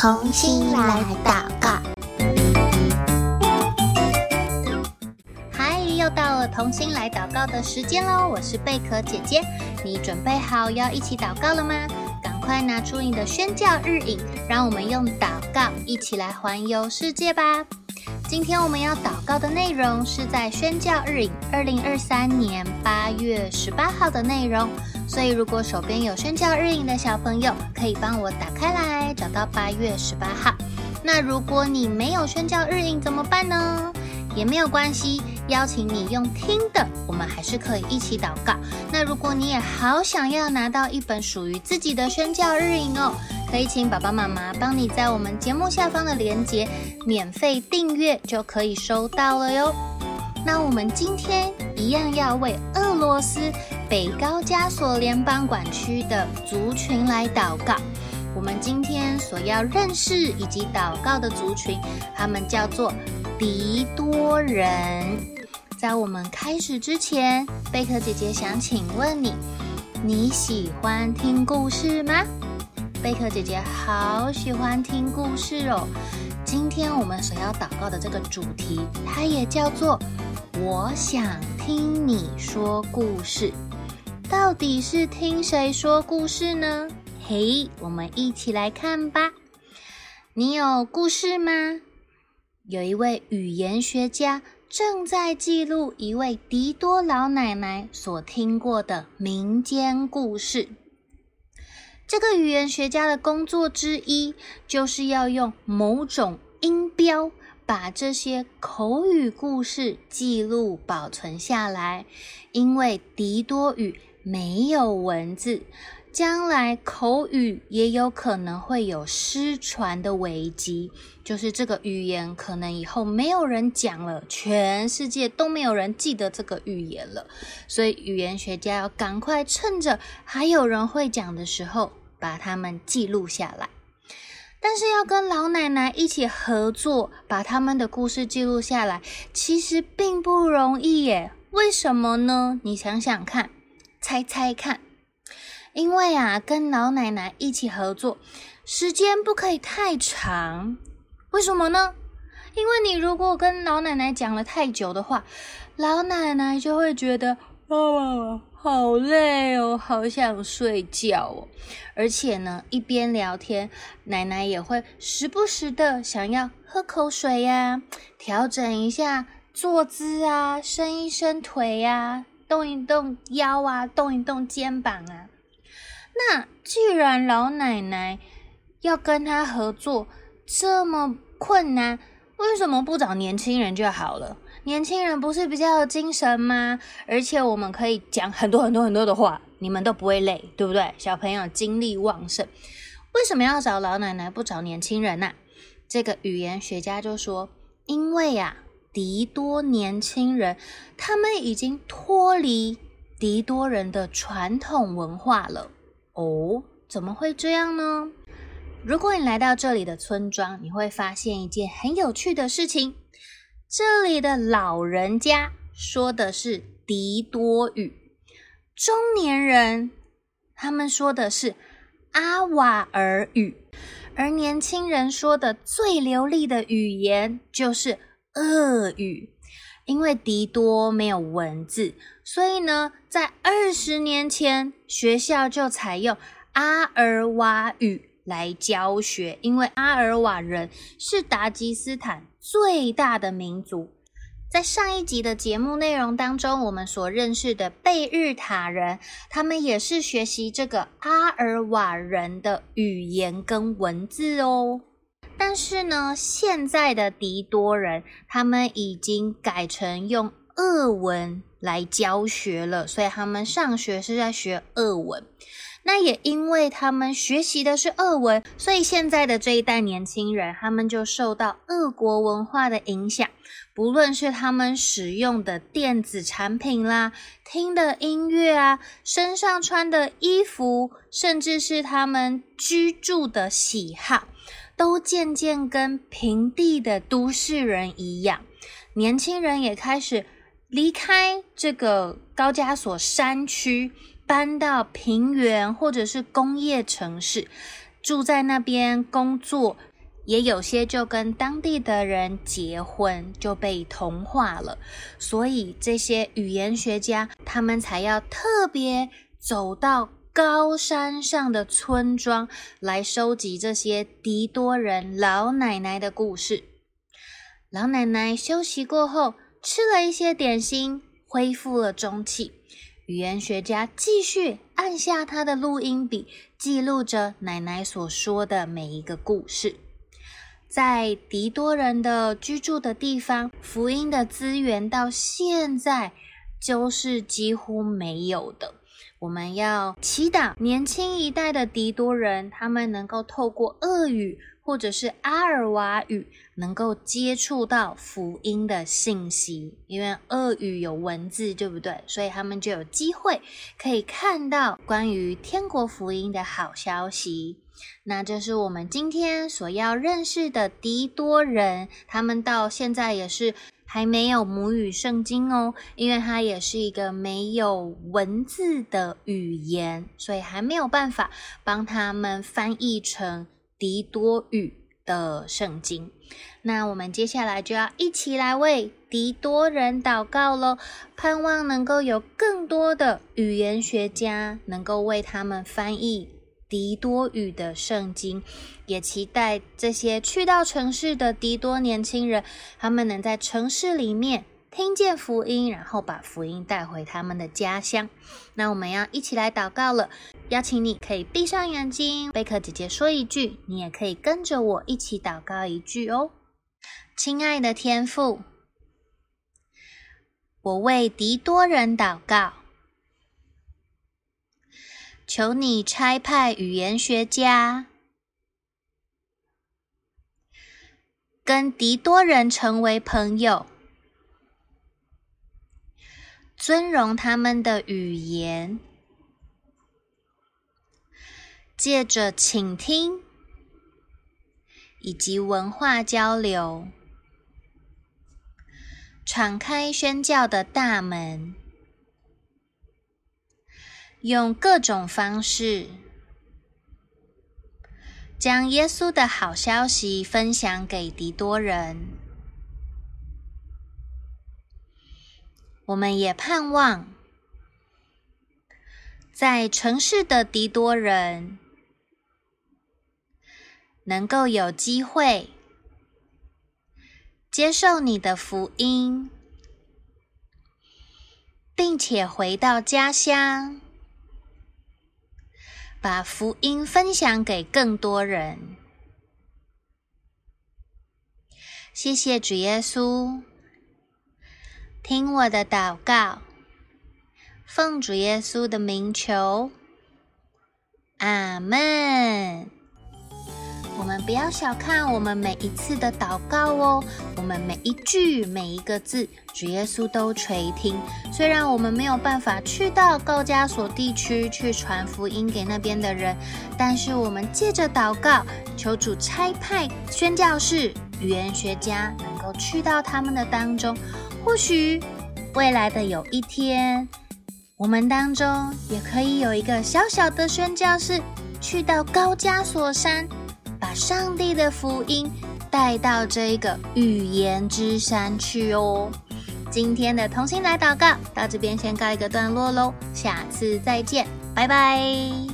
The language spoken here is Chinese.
同心来祷告。嗨，又到了同心来祷告的时间喽！我是贝壳姐姐，你准备好要一起祷告了吗？赶快拿出你的宣教日影，让我们用祷告一起来环游世界吧！今天我们要祷告的内容是在宣教日影二零二三年八月十八号的内容。所以，如果手边有宣教日影的小朋友，可以帮我打开来，找到八月十八号。那如果你没有宣教日影怎么办呢？也没有关系，邀请你用听的，我们还是可以一起祷告。那如果你也好想要拿到一本属于自己的宣教日影哦，可以请爸爸妈妈帮你在我们节目下方的链接免费订阅，就可以收到了哟。那我们今天一样要为俄罗斯北高加索联邦管区的族群来祷告。我们今天所要认识以及祷告的族群，他们叫做狄多人。在我们开始之前，贝壳姐姐想请问你：你喜欢听故事吗？贝壳姐姐好喜欢听故事哦。今天我们所要祷告的这个主题，它也叫做。我想听你说故事，到底是听谁说故事呢？嘿，我们一起来看吧。你有故事吗？有一位语言学家正在记录一位狄多老奶奶所听过的民间故事。这个语言学家的工作之一，就是要用某种音标。把这些口语故事记录保存下来，因为狄多语没有文字，将来口语也有可能会有失传的危机，就是这个语言可能以后没有人讲了，全世界都没有人记得这个语言了，所以语言学家要赶快趁着还有人会讲的时候，把它们记录下来。但是要跟老奶奶一起合作，把他们的故事记录下来，其实并不容易耶。为什么呢？你想想看，猜猜看。因为啊，跟老奶奶一起合作，时间不可以太长。为什么呢？因为你如果跟老奶奶讲了太久的话，老奶奶就会觉得，哦。好累哦，好想睡觉哦。而且呢，一边聊天，奶奶也会时不时的想要喝口水呀，调整一下坐姿啊，伸一伸腿呀，动一动腰啊，动一动肩膀啊。那既然老奶奶要跟她合作这么困难，为什么不找年轻人就好了？年轻人不是比较有精神吗？而且我们可以讲很多很多很多的话，你们都不会累，对不对？小朋友精力旺盛，为什么要找老奶奶不找年轻人呢？这个语言学家就说，因为呀，狄多年轻人他们已经脱离狄多人的传统文化了。哦，怎么会这样呢？如果你来到这里的村庄，你会发现一件很有趣的事情。这里的老人家说的是迪多语，中年人他们说的是阿瓦尔语，而年轻人说的最流利的语言就是俄语。因为迪多没有文字，所以呢，在二十年前学校就采用阿尔瓦语来教学，因为阿尔瓦人是达吉斯坦。最大的民族，在上一集的节目内容当中，我们所认识的贝日塔人，他们也是学习这个阿尔瓦人的语言跟文字哦。但是呢，现在的狄多人，他们已经改成用俄文来教学了，所以他们上学是在学俄文。那也因为他们学习的是俄文，所以现在的这一代年轻人，他们就受到俄国文化的影响。不论是他们使用的电子产品啦、听的音乐啊、身上穿的衣服，甚至是他们居住的喜好，都渐渐跟平地的都市人一样。年轻人也开始离开这个高加索山区。搬到平原或者是工业城市，住在那边工作，也有些就跟当地的人结婚，就被同化了。所以这些语言学家他们才要特别走到高山上的村庄来收集这些迪多人老奶奶的故事。老奶奶休息过后，吃了一些点心，恢复了中气。语言学家继续按下他的录音笔，记录着奶奶所说的每一个故事。在迪多人的居住的地方，福音的资源到现在就是几乎没有的。我们要祈祷年轻一代的迪多人，他们能够透过俄语或者是阿尔瓦语，能够接触到福音的信息。因为俄语有文字，对不对？所以他们就有机会可以看到关于天国福音的好消息。那这是我们今天所要认识的迪多人，他们到现在也是还没有母语圣经哦，因为它也是一个没有文字的语言，所以还没有办法帮他们翻译成迪多语的圣经。那我们接下来就要一起来为迪多人祷告喽，盼望能够有更多的语言学家能够为他们翻译。迪多语的圣经，也期待这些去到城市的迪多年轻人，他们能在城市里面听见福音，然后把福音带回他们的家乡。那我们要一起来祷告了，邀请你可以闭上眼睛，贝克姐姐说一句，你也可以跟着我一起祷告一句哦。亲爱的天父，我为迪多人祷告。求你差派语言学家，跟迪多人成为朋友，尊荣他们的语言，借着倾听。以及文化交流，敞开宣教的大门。用各种方式将耶稣的好消息分享给狄多人。我们也盼望在城市的狄多人能够有机会接受你的福音，并且回到家乡。把福音分享给更多人。谢谢主耶稣，听我的祷告，奉主耶稣的名求，阿门。我们不要小看我们每一次的祷告哦，我们每一句每一个字，主耶稣都垂听。虽然我们没有办法去到高加索地区去传福音给那边的人，但是我们借着祷告，求主差派宣教士、语言学家，能够去到他们的当中。或许未来的有一天，我们当中也可以有一个小小的宣教士，去到高加索山。把上帝的福音带到这一个预言之山去哦。今天的同心来祷告到这边先告一个段落喽，下次再见，拜拜。